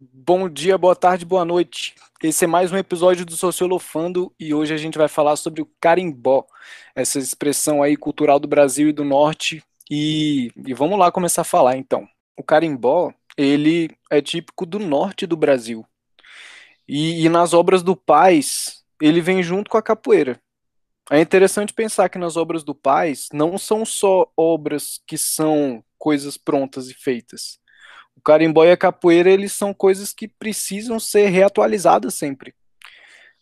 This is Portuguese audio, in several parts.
Bom dia, boa tarde, boa noite. Esse é mais um episódio do Sociolofando e hoje a gente vai falar sobre o carimbó, essa expressão aí cultural do Brasil e do Norte. E, e vamos lá começar a falar então. O carimbó, ele é típico do norte do Brasil. E, e nas obras do Paz, ele vem junto com a capoeira. É interessante pensar que nas obras do Paz não são só obras que são coisas prontas e feitas o carimbó e a capoeira, eles são coisas que precisam ser reatualizadas sempre.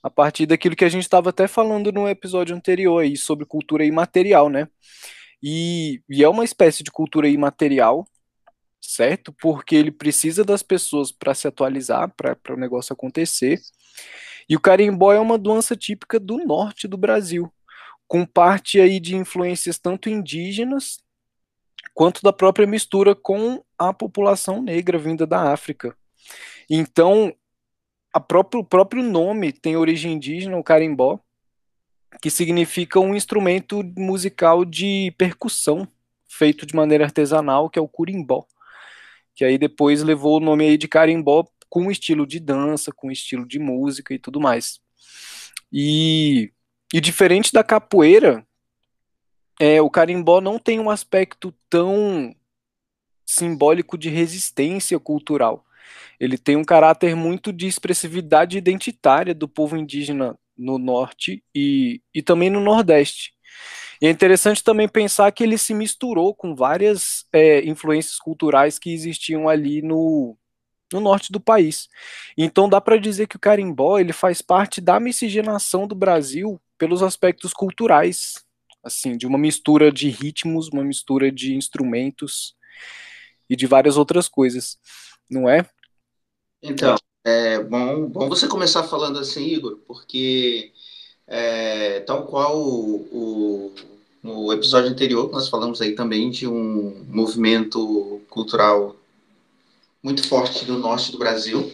A partir daquilo que a gente estava até falando no episódio anterior aí, sobre cultura imaterial, né? E, e é uma espécie de cultura imaterial, certo? Porque ele precisa das pessoas para se atualizar, para o negócio acontecer. E o carimbó é uma doença típica do norte do Brasil, com parte aí de influências tanto indígenas quanto da própria mistura com a população negra vinda da África. Então, próprio, o próprio nome tem origem indígena, o carimbó, que significa um instrumento musical de percussão feito de maneira artesanal, que é o curimbó, que aí depois levou o nome aí de carimbó com estilo de dança, com estilo de música e tudo mais. E, e diferente da capoeira, é, o carimbó não tem um aspecto tão simbólico de resistência cultural. Ele tem um caráter muito de expressividade identitária do povo indígena no norte e, e também no nordeste. E é interessante também pensar que ele se misturou com várias é, influências culturais que existiam ali no, no norte do país. Então dá para dizer que o carimbó ele faz parte da miscigenação do Brasil pelos aspectos culturais assim, de uma mistura de ritmos, uma mistura de instrumentos e de várias outras coisas, não é? Então, é bom, bom você começar falando assim, Igor, porque é, tal qual o, o, no episódio anterior, nós falamos aí também de um movimento cultural muito forte do norte do Brasil,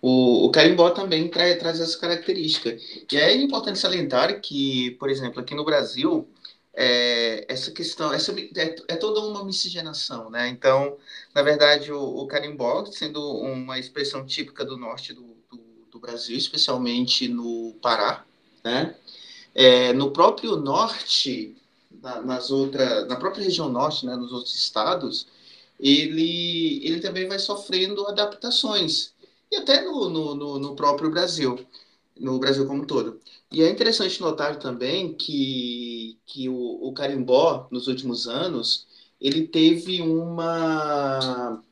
o, o carimbó também traz, traz essa característica. E é importante salientar que, por exemplo, aqui no Brasil, é, essa questão, essa, é, é, toda uma miscigenação, né? Então, na verdade, o, o, carimbó, sendo uma expressão típica do norte do, do, do Brasil, especialmente no Pará, né? É, no próprio norte, na, nas outras, na própria região norte, né, nos outros estados, ele, ele também vai sofrendo adaptações, e até no, no, no próprio Brasil no Brasil como um todo. E é interessante notar também que, que o, o carimbó, nos últimos anos, ele teve uma,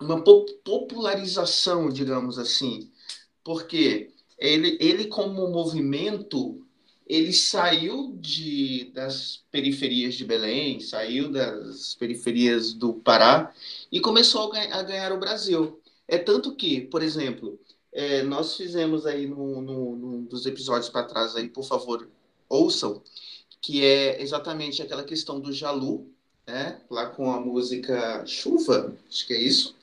uma popularização, digamos assim, porque ele, ele como movimento, ele saiu de, das periferias de Belém, saiu das periferias do Pará e começou a ganhar, a ganhar o Brasil. É tanto que, por exemplo, é, nós fizemos aí num, num, num dos episódios para trás aí, por favor, ouçam, que é exatamente aquela questão do Jalu, né? Lá com a música Chuva, acho que é isso.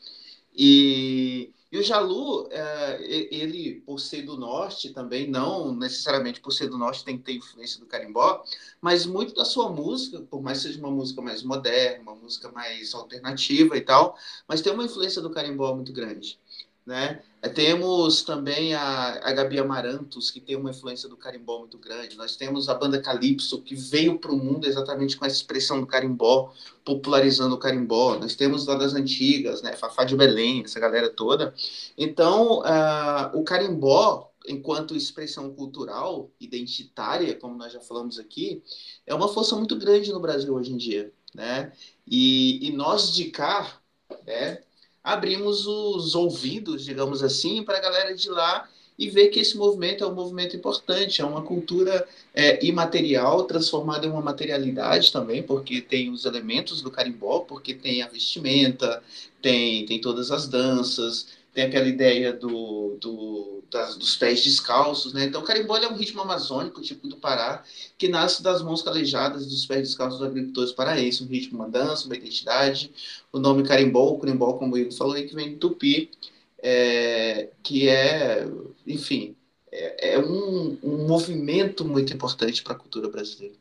E, e o Jalu, é, ele, por ser do norte também, não necessariamente por ser do norte tem que ter influência do carimbó, mas muito da sua música, por mais que seja uma música mais moderna, uma música mais alternativa e tal, mas tem uma influência do carimbó muito grande. Né? Temos também a, a Gabi Amarantos, que tem uma influência do carimbó muito grande. Nós temos a banda Calypso, que veio para o mundo exatamente com essa expressão do carimbó, popularizando o carimbó. Nós temos lá das antigas, né? Fafá de Belém, essa galera toda. Então, uh, o carimbó, enquanto expressão cultural, identitária, como nós já falamos aqui, é uma força muito grande no Brasil hoje em dia. Né? E, e nós de cá, né, abrimos os ouvidos, digamos assim, para a galera de lá e ver que esse movimento é um movimento importante, é uma cultura é, imaterial transformada em uma materialidade também, porque tem os elementos do carimbó, porque tem a vestimenta, tem, tem todas as danças, tem aquela ideia do, do, das, dos pés descalços, né? Então, o carimbó é um ritmo amazônico, tipo do Pará, que nasce das mãos calejadas dos pés descalços dos agricultores paraenses, um ritmo, uma dança, uma identidade. O nome carimbó, o carimbó, como o Igor falou, que vem do tupi, é, que é, enfim, é, é um, um movimento muito importante para a cultura brasileira.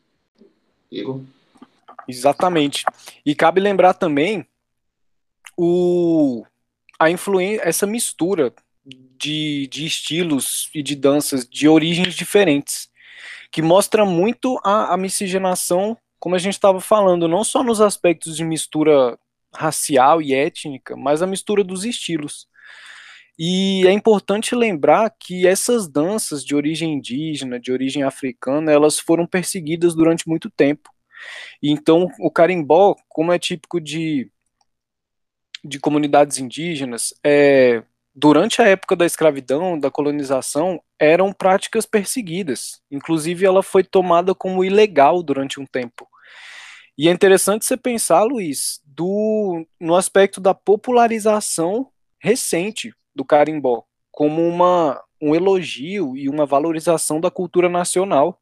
Igor? Exatamente. E cabe lembrar também o a influência, essa mistura de, de estilos e de danças de origens diferentes, que mostra muito a, a miscigenação, como a gente estava falando, não só nos aspectos de mistura racial e étnica, mas a mistura dos estilos. E é importante lembrar que essas danças de origem indígena, de origem africana, elas foram perseguidas durante muito tempo. Então, o carimbó, como é típico de, de comunidades indígenas, é, durante a época da escravidão, da colonização, eram práticas perseguidas. Inclusive, ela foi tomada como ilegal durante um tempo. E é interessante você pensar, Luiz, do, no aspecto da popularização recente do carimbó, como uma, um elogio e uma valorização da cultura nacional,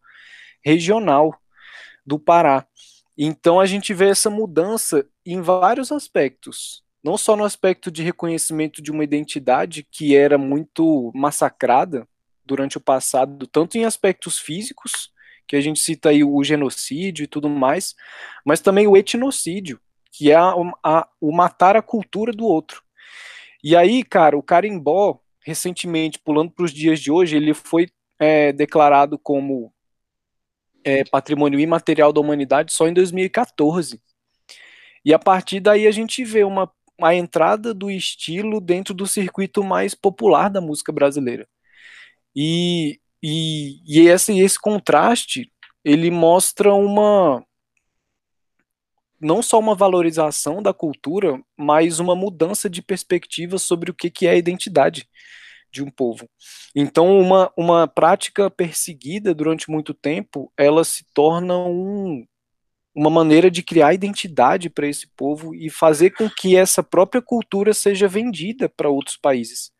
regional do Pará. Então a gente vê essa mudança em vários aspectos, não só no aspecto de reconhecimento de uma identidade que era muito massacrada durante o passado, tanto em aspectos físicos, que a gente cita aí o genocídio e tudo mais, mas também o etnocídio, que é a, a, o matar a cultura do outro. E aí, cara, o carimbó, recentemente, pulando para os dias de hoje, ele foi é, declarado como é, patrimônio imaterial da humanidade só em 2014. E a partir daí a gente vê uma a entrada do estilo dentro do circuito mais popular da música brasileira. E, e, e esse, esse contraste, ele mostra uma não só uma valorização da cultura, mas uma mudança de perspectiva sobre o que, que é a identidade de um povo. Então, uma, uma prática perseguida durante muito tempo, ela se torna um, uma maneira de criar identidade para esse povo e fazer com que essa própria cultura seja vendida para outros países.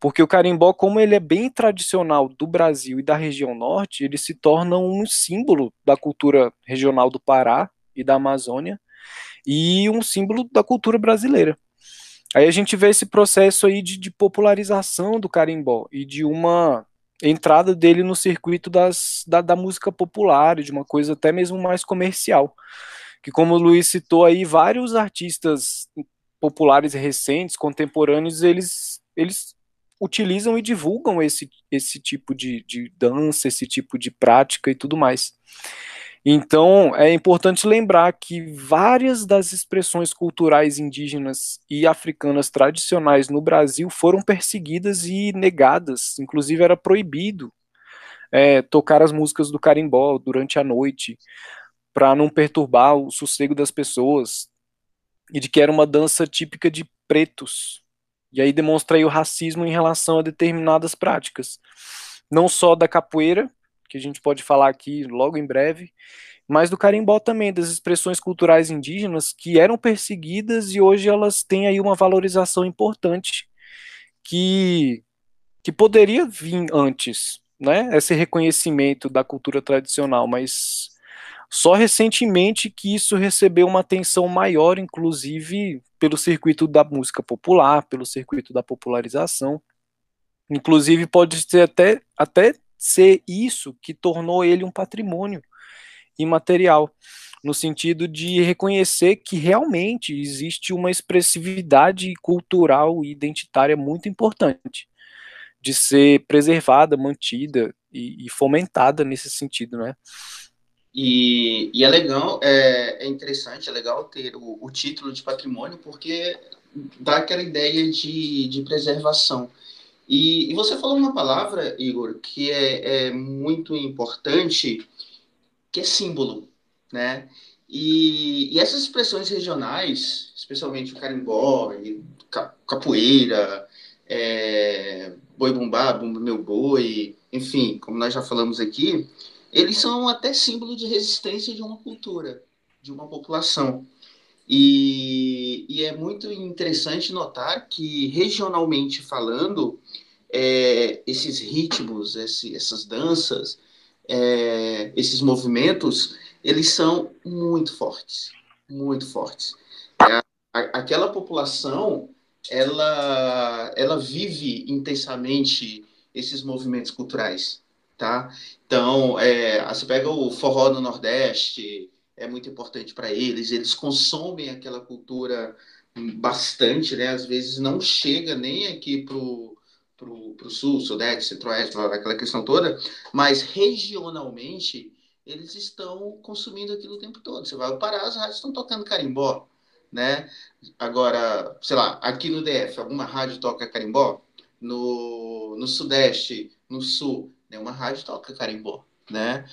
Porque o carimbó, como ele é bem tradicional do Brasil e da região norte, ele se torna um símbolo da cultura regional do Pará e da Amazônia e um símbolo da cultura brasileira. Aí a gente vê esse processo aí de, de popularização do carimbó e de uma entrada dele no circuito das, da, da música popular, de uma coisa até mesmo mais comercial. Que, como o Luiz citou aí, vários artistas populares recentes, contemporâneos, eles, eles utilizam e divulgam esse, esse tipo de, de dança, esse tipo de prática e tudo mais. Então, é importante lembrar que várias das expressões culturais indígenas e africanas tradicionais no Brasil foram perseguidas e negadas. Inclusive, era proibido é, tocar as músicas do carimbó durante a noite, para não perturbar o sossego das pessoas, e de que era uma dança típica de pretos. E aí demonstra aí o racismo em relação a determinadas práticas. Não só da capoeira, que a gente pode falar aqui logo em breve, mas do carimbó também, das expressões culturais indígenas que eram perseguidas e hoje elas têm aí uma valorização importante que, que poderia vir antes, né? Esse reconhecimento da cultura tradicional, mas só recentemente que isso recebeu uma atenção maior, inclusive pelo circuito da música popular, pelo circuito da popularização. Inclusive pode ser até, até ser isso que tornou ele um patrimônio imaterial, no sentido de reconhecer que realmente existe uma expressividade cultural e identitária muito importante, de ser preservada, mantida e, e fomentada nesse sentido, né? E, e, é legal, é, é, interessante, é legal ter o, o, título de patrimônio, porque dá aquela ideia de, de preservação. E, e, você falou uma palavra, Igor, que é, é, muito importante, que é símbolo, né? E, e essas expressões regionais, especialmente o carimbó, capoeira, é, boi bumbá, bumba meu boi, enfim, como nós já falamos aqui, eles são até símbolo de resistência de uma cultura, de uma população. E, e é muito interessante notar que, regionalmente falando, é, esses ritmos, esse, essas danças, é, esses movimentos, eles são muito fortes, muito fortes. É, a, aquela população, ela, ela vive intensamente esses movimentos culturais, tá? Então, é, você pega o forró no Nordeste, é muito importante para eles, eles consomem aquela cultura bastante, né? Às vezes não chega nem aqui pro pro, pro sul, sudeste, centro-oeste, aquela questão toda, mas regionalmente eles estão consumindo aquilo o tempo todo. Você vai parar, as rádios estão tocando carimbó, né? Agora, sei lá, aqui no DF, alguma rádio toca carimbó? No, no Sudeste, no Sul, nenhuma rádio toca carimbó, né?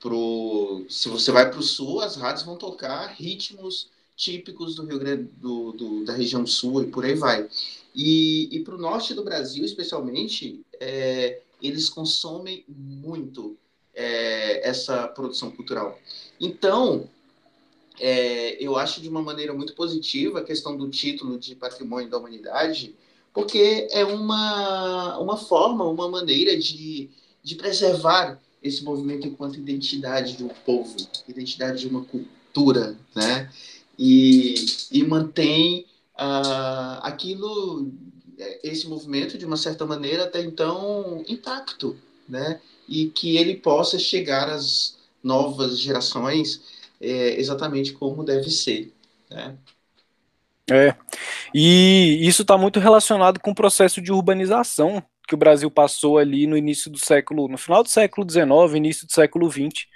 Pro, se você vai para o Sul, as rádios vão tocar ritmos típicos do Rio Grande do, do da região Sul e por aí vai. E, e para o norte do Brasil, especialmente, é, eles consomem muito é, essa produção cultural. Então, é, eu acho de uma maneira muito positiva a questão do título de Patrimônio da Humanidade, porque é uma, uma forma, uma maneira de, de preservar esse movimento enquanto identidade de um povo, identidade de uma cultura, né? E, e mantém uh, aquilo, esse movimento, de uma certa maneira, até então intacto, né? E que ele possa chegar às novas gerações é, exatamente como deve ser, né? É, e isso está muito relacionado com o processo de urbanização que o Brasil passou ali no início do século, no final do século XIX, início do século XX,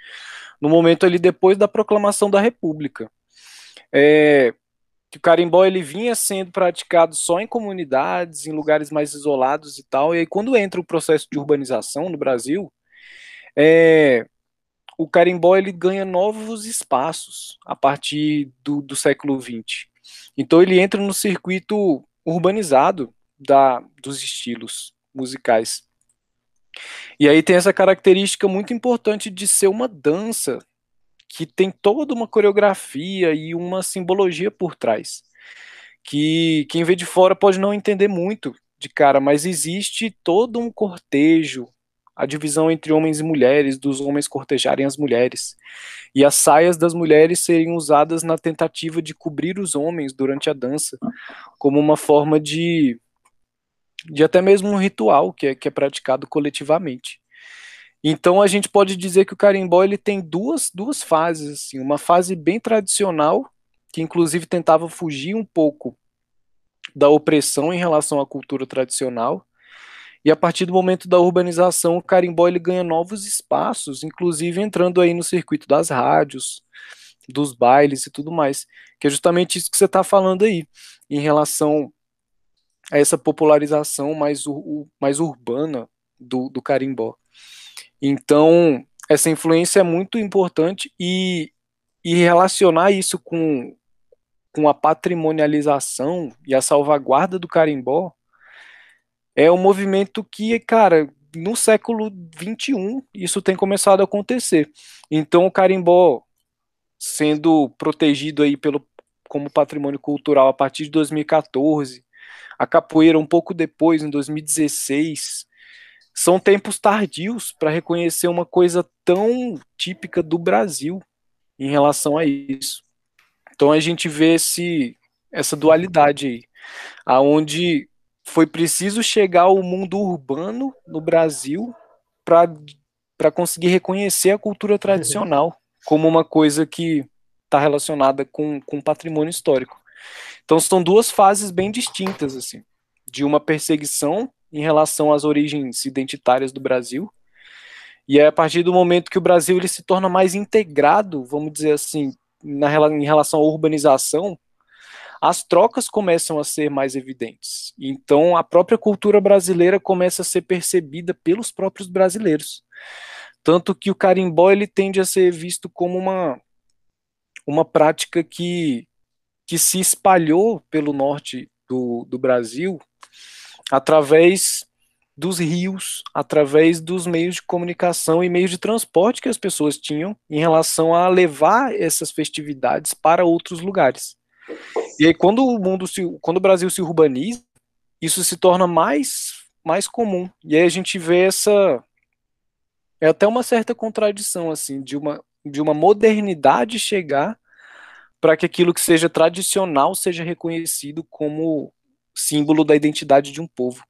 no momento ali depois da proclamação da República. É, o carimbó ele vinha sendo praticado só em comunidades, em lugares mais isolados e tal. E aí quando entra o processo de urbanização no Brasil, é, o carimbó ele ganha novos espaços a partir do, do século XX. Então ele entra no circuito urbanizado da, dos estilos musicais. E aí tem essa característica muito importante de ser uma dança que tem toda uma coreografia e uma simbologia por trás. Que quem vê de fora pode não entender muito de cara, mas existe todo um cortejo, a divisão entre homens e mulheres, dos homens cortejarem as mulheres, e as saias das mulheres serem usadas na tentativa de cobrir os homens durante a dança, como uma forma de, de até mesmo um ritual que é, que é praticado coletivamente. Então a gente pode dizer que o carimbó ele tem duas, duas fases, assim, uma fase bem tradicional, que inclusive tentava fugir um pouco da opressão em relação à cultura tradicional, e a partir do momento da urbanização, o carimbó ele ganha novos espaços, inclusive entrando aí no circuito das rádios, dos bailes e tudo mais, que é justamente isso que você está falando aí, em relação a essa popularização mais, mais urbana do, do carimbó. Então, essa influência é muito importante e, e relacionar isso com, com a patrimonialização e a salvaguarda do carimbó é um movimento que, cara, no século XXI isso tem começado a acontecer. Então, o carimbó sendo protegido aí pelo, como patrimônio cultural a partir de 2014, a capoeira um pouco depois, em 2016, são tempos tardios para reconhecer uma coisa tão típica do Brasil em relação a isso. Então a gente vê esse, essa dualidade aí, aonde foi preciso chegar ao mundo urbano no Brasil para conseguir reconhecer a cultura tradicional como uma coisa que está relacionada com, com patrimônio histórico. Então são duas fases bem distintas assim, de uma perseguição em relação às origens identitárias do Brasil. E é a partir do momento que o Brasil ele se torna mais integrado, vamos dizer assim, na, em relação à urbanização, as trocas começam a ser mais evidentes. Então, a própria cultura brasileira começa a ser percebida pelos próprios brasileiros. Tanto que o carimbó ele tende a ser visto como uma, uma prática que, que se espalhou pelo norte do, do Brasil através dos rios, através dos meios de comunicação e meios de transporte que as pessoas tinham em relação a levar essas festividades para outros lugares. E aí quando o mundo se, quando o Brasil se urbaniza, isso se torna mais mais comum. E aí a gente vê essa é até uma certa contradição assim de uma de uma modernidade chegar para que aquilo que seja tradicional seja reconhecido como símbolo da identidade de um povo.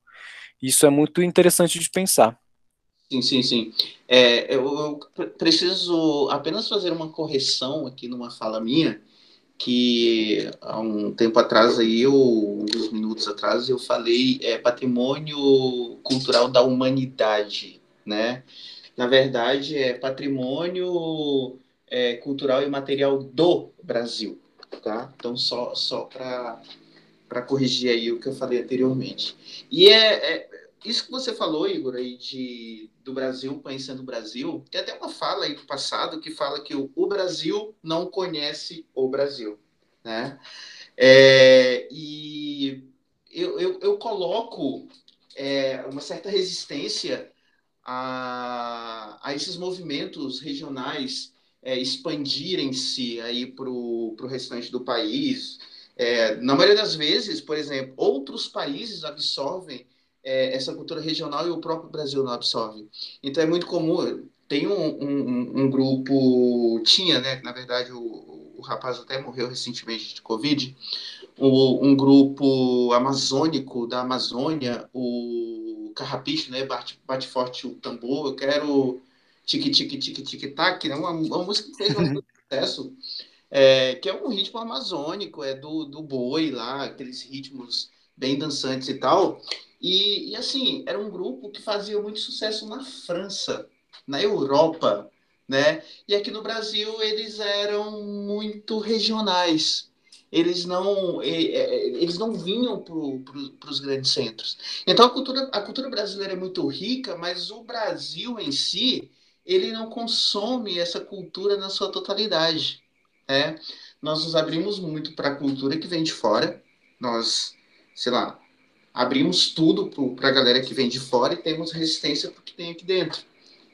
Isso é muito interessante de pensar. Sim, sim, sim. É, eu, eu, preciso apenas fazer uma correção aqui numa fala minha, que há um tempo atrás aí, eu, uns minutos atrás, eu falei é, patrimônio cultural da humanidade, né? Na verdade, é patrimônio é, cultural e material do Brasil, tá? Então, só, só para corrigir aí o que eu falei anteriormente. E é, é, isso que você falou, Igor, aí de, do Brasil conhecendo o Brasil, tem até uma fala aí do passado que fala que o, o Brasil não conhece o Brasil, né? É, e eu, eu, eu coloco é, uma certa resistência a, a esses movimentos regionais é, expandirem-se aí para o restante do país. É, na maioria das vezes, por exemplo, outros países absorvem é, essa cultura regional e o próprio Brasil não absorve. Então é muito comum. Tem um, um, um grupo, tinha, né? Na verdade, o, o rapaz até morreu recentemente de Covid. O, um grupo amazônico da Amazônia, o Carrapicho, né? Bate, bate forte o tambor. Eu quero tique tique tique tique tac, né? Uma, uma música que fez um sucesso. É, que é um ritmo amazônico, é do, do boi lá, aqueles ritmos bem dançantes e tal. E, e, assim, era um grupo que fazia muito sucesso na França, na Europa, né? E aqui no Brasil eles eram muito regionais. Eles não, eles não vinham para os grandes centros. Então a cultura, a cultura brasileira é muito rica, mas o Brasil em si, ele não consome essa cultura na sua totalidade. Né? Nós nos abrimos muito para a cultura que vem de fora. Nós, sei lá, abrimos tudo para a galera que vem de fora e temos resistência para o que tem aqui dentro.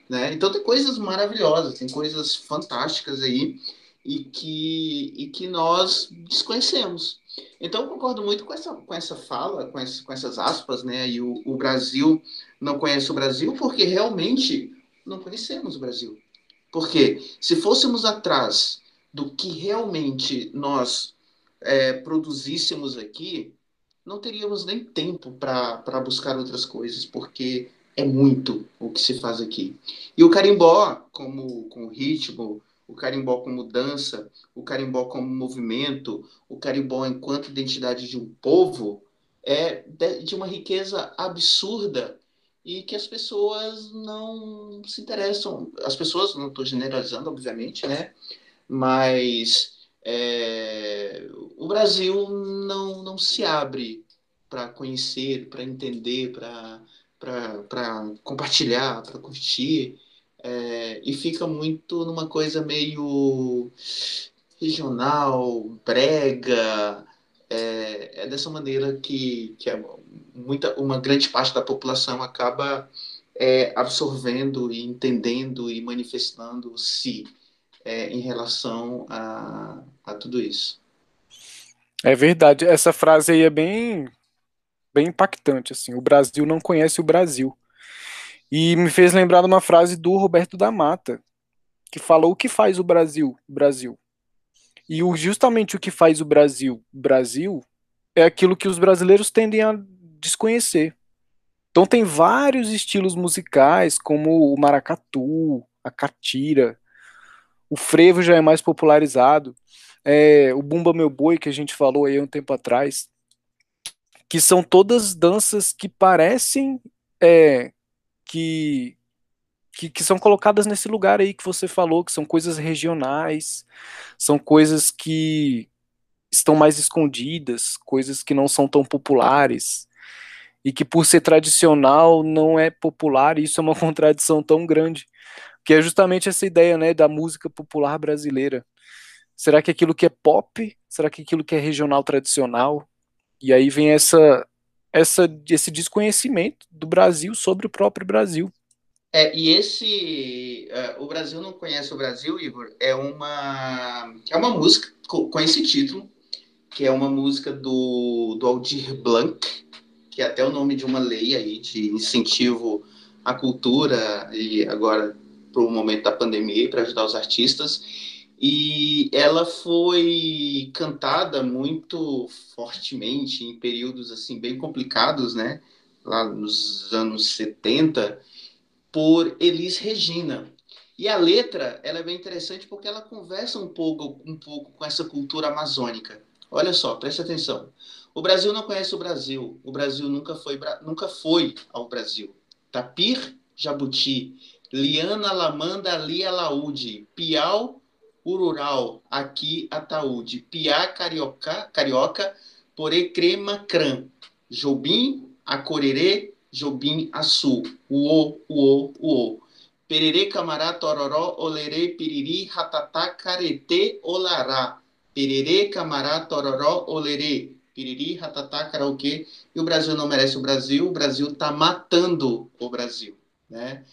Né? Então tem coisas maravilhosas, tem coisas fantásticas aí e que, e que nós desconhecemos. Então eu concordo muito com essa, com essa fala, com, com essas aspas, né? E o, o Brasil não conhece o Brasil porque realmente não conhecemos o Brasil. Porque se fôssemos atrás do que realmente nós é, produzíssemos aqui, não teríamos nem tempo para buscar outras coisas, porque é muito o que se faz aqui. E o carimbó, como, como ritmo, o carimbó como dança, o carimbó como movimento, o carimbó enquanto identidade de um povo, é de uma riqueza absurda e que as pessoas não se interessam. As pessoas, não estou generalizando, obviamente, né? Mas é, o Brasil não, não se abre para conhecer, para entender, para compartilhar, para curtir, é, e fica muito numa coisa meio regional, brega. É, é dessa maneira que, que muita, uma grande parte da população acaba é, absorvendo e entendendo e manifestando-se é, em relação a, a tudo isso. É verdade. Essa frase aí é bem, bem impactante. Assim, o Brasil não conhece o Brasil. E me fez lembrar de uma frase do Roberto da Mata, que falou o que faz o Brasil, Brasil. E justamente o que faz o Brasil, Brasil, é aquilo que os brasileiros tendem a desconhecer. Então tem vários estilos musicais, como o maracatu, a catira, o frevo já é mais popularizado, é, o bumba meu boi que a gente falou aí um tempo atrás, que são todas danças que parecem é, que, que, que são colocadas nesse lugar aí que você falou, que são coisas regionais, são coisas que estão mais escondidas, coisas que não são tão populares e que por ser tradicional não é popular, e isso é uma contradição tão grande que é justamente essa ideia, né, da música popular brasileira. Será que aquilo que é pop? Será que aquilo que é regional tradicional? E aí vem essa, essa esse desconhecimento do Brasil sobre o próprio Brasil. É, e esse uh, o Brasil não conhece o Brasil, Igor, é uma é uma música com, com esse título, que é uma música do, do Aldir Blanc, que é até o nome de uma lei aí de incentivo à cultura e agora para o momento da pandemia para ajudar os artistas. E ela foi cantada muito fortemente em períodos assim bem complicados, né? Lá nos anos 70, por Elis Regina. E a letra, ela é bem interessante porque ela conversa um pouco, um pouco com essa cultura amazônica. Olha só, preste atenção. O Brasil não conhece o Brasil. O Brasil nunca foi, nunca foi ao Brasil. Tapir, Jabuti, Liana, Lamanda, Lia, Laúde, Piau, Urural, aqui, Ataúde, Piá, Carioca, Carioca, Porê, Crema, Cram, Jobim, Acorerê, Jobim, Açu, Uô, Uô, Uô. Pererê, Camará, Tororó, Olerê, Piriri, Ratatá, Caretê, Olará. Pererê, Camará, Tororó, Olerê, Piriri, Ratatá, Karaokê. E o Brasil não merece o Brasil, o Brasil está matando o Brasil, né?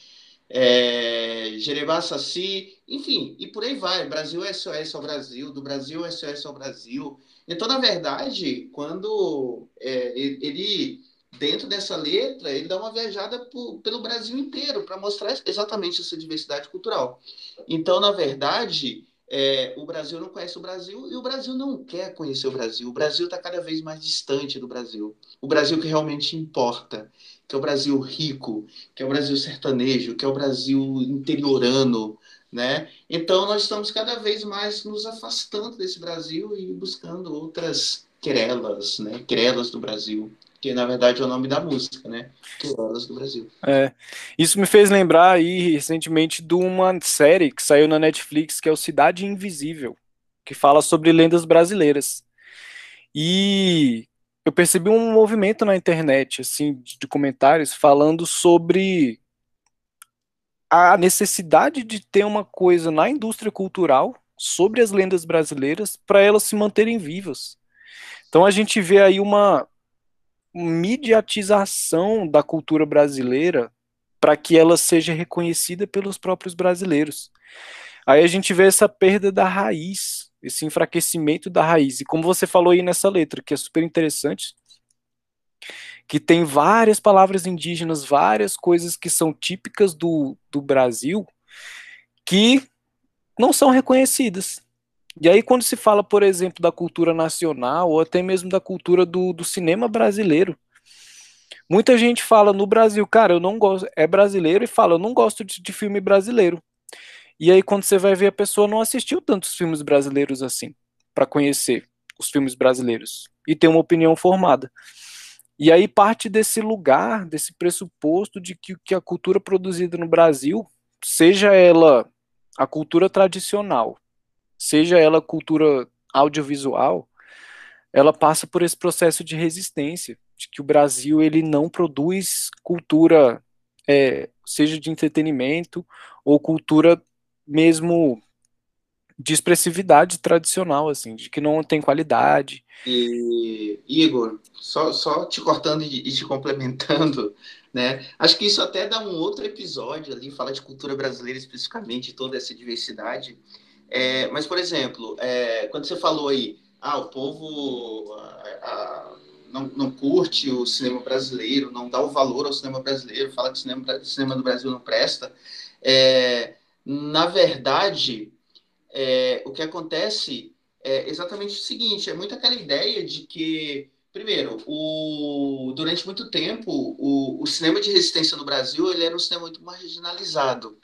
É, Jerebá, Saci, enfim, e por aí vai. Brasil SOS ao Brasil, do Brasil SOS ao Brasil. Então, na verdade, quando é, ele dentro dessa letra, ele dá uma viajada por, pelo Brasil inteiro para mostrar exatamente essa diversidade cultural. Então, na verdade, é, o Brasil não conhece o Brasil e o Brasil não quer conhecer o Brasil. O Brasil está cada vez mais distante do Brasil. O Brasil que realmente importa, que é o Brasil rico, que é o Brasil sertanejo, que é o Brasil interiorano, né? Então nós estamos cada vez mais nos afastando desse Brasil e buscando outras querelas, né? Querelas do Brasil que na verdade é o nome da música, né? Querolas do Brasil. É. Isso me fez lembrar aí recentemente de uma série que saiu na Netflix que é o Cidade Invisível, que fala sobre lendas brasileiras. E eu percebi um movimento na internet, assim, de comentários falando sobre a necessidade de ter uma coisa na indústria cultural sobre as lendas brasileiras para elas se manterem vivas. Então a gente vê aí uma mediatização da cultura brasileira para que ela seja reconhecida pelos próprios brasileiros. Aí a gente vê essa perda da raiz, esse enfraquecimento da raiz. E como você falou aí nessa letra, que é super interessante, que tem várias palavras indígenas, várias coisas que são típicas do, do Brasil, que não são reconhecidas. E aí, quando se fala, por exemplo, da cultura nacional, ou até mesmo da cultura do, do cinema brasileiro, muita gente fala no Brasil, cara, eu não gosto, é brasileiro, e fala, eu não gosto de, de filme brasileiro. E aí, quando você vai ver, a pessoa não assistiu tantos filmes brasileiros assim, para conhecer os filmes brasileiros e ter uma opinião formada. E aí parte desse lugar, desse pressuposto de que, que a cultura produzida no Brasil, seja ela a cultura tradicional, seja ela cultura audiovisual, ela passa por esse processo de resistência, de que o Brasil ele não produz cultura, é, seja de entretenimento ou cultura mesmo de expressividade tradicional, assim, de que não tem qualidade. E, Igor, só, só te cortando e te complementando, né? Acho que isso até dá um outro episódio ali, falar de cultura brasileira especificamente, toda essa diversidade. É, mas, por exemplo, é, quando você falou aí, ah, o povo não, não, curte o cinema brasileiro, não dá o valor ao cinema brasileiro, fala que o cinema, cinema do Brasil não presta. É, na verdade, é, o que acontece é exatamente o seguinte: é muito aquela ideia de que, primeiro, o, durante muito tempo, o, o cinema de resistência no Brasil ele era um cinema muito marginalizado.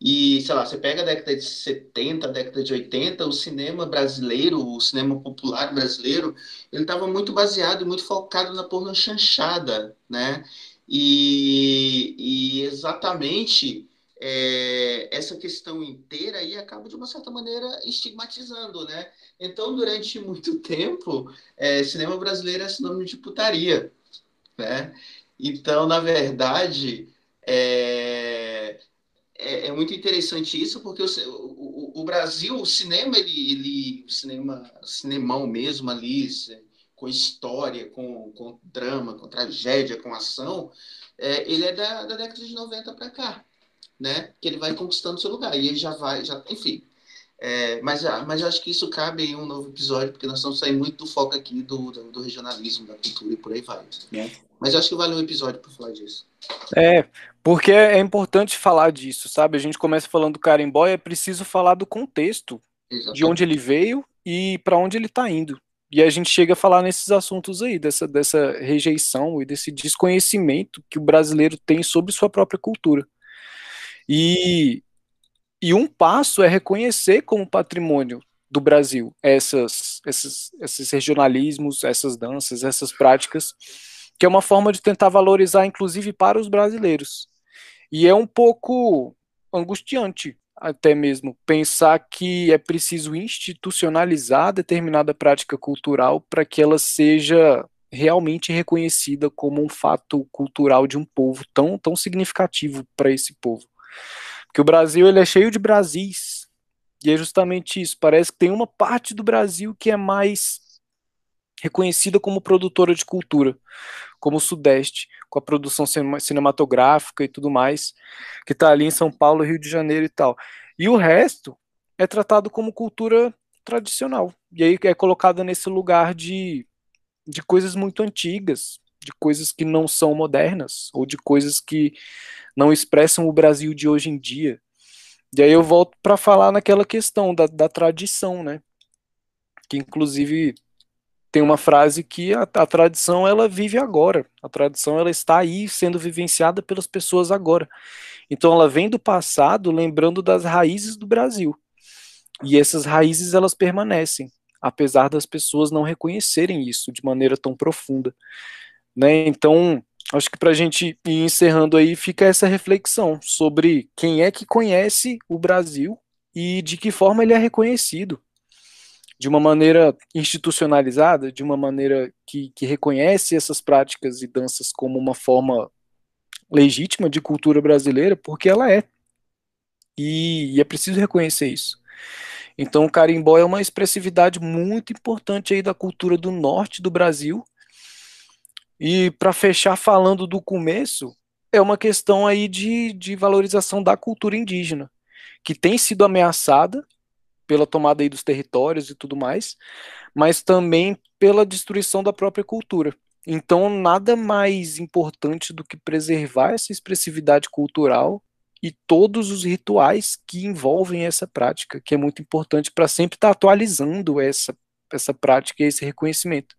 E, sei lá, você pega a década de 70, a década de 80, o cinema brasileiro, o cinema popular brasileiro, ele estava muito baseado muito focado na porno chanchada, né? E, e exatamente é, essa questão inteira aí acaba, de uma certa maneira, estigmatizando, né? Então, durante muito tempo, é, cinema brasileiro é sinônimo de putaria, né? Então, na verdade, é, é, é, muito interessante isso, porque o, o, o, Brasil, o cinema, ele, ele o cinema, cinemão mesmo ali, com história, com, com drama, com tragédia, com ação, é, ele é da, da década de 90 para cá, né? Que ele vai conquistando seu lugar, e ele já vai, já, enfim. É, mas, mas acho que isso cabe em um novo episódio, porque nós estamos saindo muito do foco aqui do, do, do regionalismo, da cultura e por aí vai. Né? Mas acho que vale um episódio para falar disso. É, porque é importante falar disso, sabe? A gente começa falando do carimbó e é preciso falar do contexto, Exatamente. de onde ele veio e para onde ele está indo. E a gente chega a falar nesses assuntos aí, dessa, dessa rejeição e desse desconhecimento que o brasileiro tem sobre sua própria cultura. E E um passo é reconhecer como patrimônio do Brasil essas, esses, esses regionalismos, essas danças, essas práticas, que é uma forma de tentar valorizar, inclusive para os brasileiros. E é um pouco angustiante, até mesmo, pensar que é preciso institucionalizar determinada prática cultural para que ela seja realmente reconhecida como um fato cultural de um povo tão, tão significativo para esse povo. Porque o Brasil ele é cheio de Brasis, e é justamente isso. Parece que tem uma parte do Brasil que é mais reconhecida como produtora de cultura, como o Sudeste, com a produção cinematográfica e tudo mais, que está ali em São Paulo, Rio de Janeiro e tal. E o resto é tratado como cultura tradicional. E aí é colocada nesse lugar de de coisas muito antigas, de coisas que não são modernas, ou de coisas que não expressam o Brasil de hoje em dia. E aí eu volto para falar naquela questão da, da tradição, né? Que inclusive tem uma frase que a, a, tradição ela vive agora. A tradição ela está aí sendo vivenciada pelas pessoas agora. Então ela vem do passado, lembrando das raízes do Brasil. E essas raízes elas permanecem apesar das pessoas não reconhecerem isso de maneira tão profunda. Né? Então, acho que para a gente ir encerrando aí, fica essa reflexão sobre quem é que conhece o Brasil e de que forma ele é reconhecido. De uma maneira institucionalizada, de uma maneira que, que reconhece essas práticas e danças como uma forma legítima de cultura brasileira, porque ela é. E, e é preciso reconhecer isso. Então, o carimbó é uma expressividade muito importante aí da cultura do norte do Brasil. E para fechar falando do começo, é uma questão aí de, de valorização da cultura indígena, que tem sido ameaçada pela tomada aí dos territórios e tudo mais, mas também pela destruição da própria cultura. Então, nada mais importante do que preservar essa expressividade cultural e todos os rituais que envolvem essa prática, que é muito importante para sempre estar tá atualizando essa, essa prática e esse reconhecimento,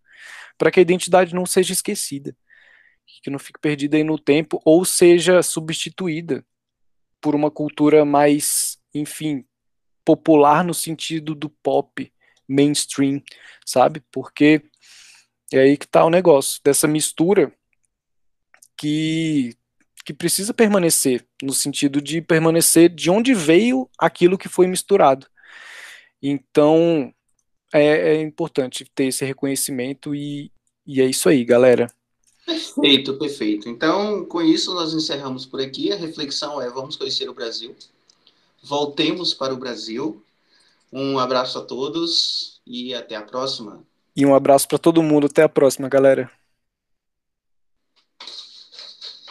para que a identidade não seja esquecida, que não fique perdida aí no tempo ou seja substituída por uma cultura mais, enfim, popular no sentido do pop, mainstream, sabe? Porque é aí que está o negócio, dessa mistura que que precisa permanecer, no sentido de permanecer de onde veio aquilo que foi misturado. Então, é, é importante ter esse reconhecimento e, e é isso aí, galera. Perfeito, perfeito. Então, com isso, nós encerramos por aqui. A reflexão é: vamos conhecer o Brasil. Voltemos para o Brasil. Um abraço a todos e até a próxima. E um abraço para todo mundo. Até a próxima, galera.